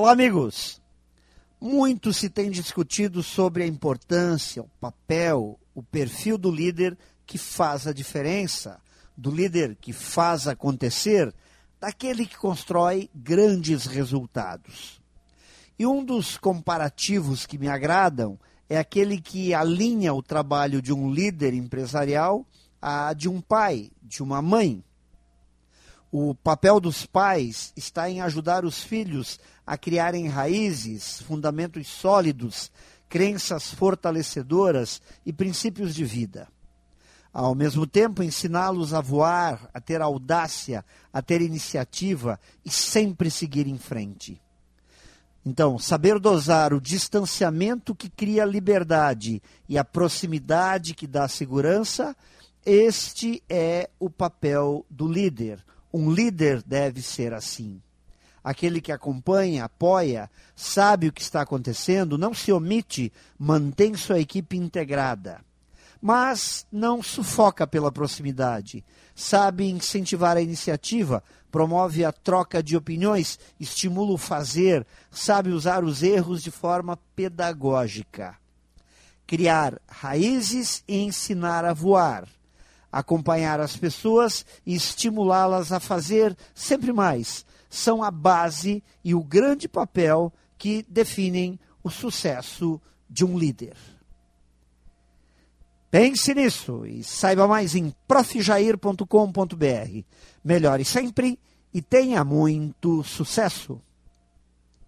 Olá, amigos! Muito se tem discutido sobre a importância, o papel, o perfil do líder que faz a diferença, do líder que faz acontecer, daquele que constrói grandes resultados. E um dos comparativos que me agradam é aquele que alinha o trabalho de um líder empresarial a de um pai, de uma mãe. O papel dos pais está em ajudar os filhos a criarem raízes, fundamentos sólidos, crenças fortalecedoras e princípios de vida. Ao mesmo tempo, ensiná-los a voar, a ter audácia, a ter iniciativa e sempre seguir em frente. Então, saber dosar o distanciamento que cria liberdade e a proximidade que dá segurança, este é o papel do líder um líder deve ser assim. Aquele que acompanha, apoia, sabe o que está acontecendo, não se omite, mantém sua equipe integrada. Mas não sufoca pela proximidade. Sabe incentivar a iniciativa, promove a troca de opiniões, estimula o fazer, sabe usar os erros de forma pedagógica. Criar raízes e ensinar a voar acompanhar as pessoas e estimulá-las a fazer sempre mais são a base e o grande papel que definem o sucesso de um líder. Pense nisso e saiba mais em profjair.com.br. Melhore sempre e tenha muito sucesso!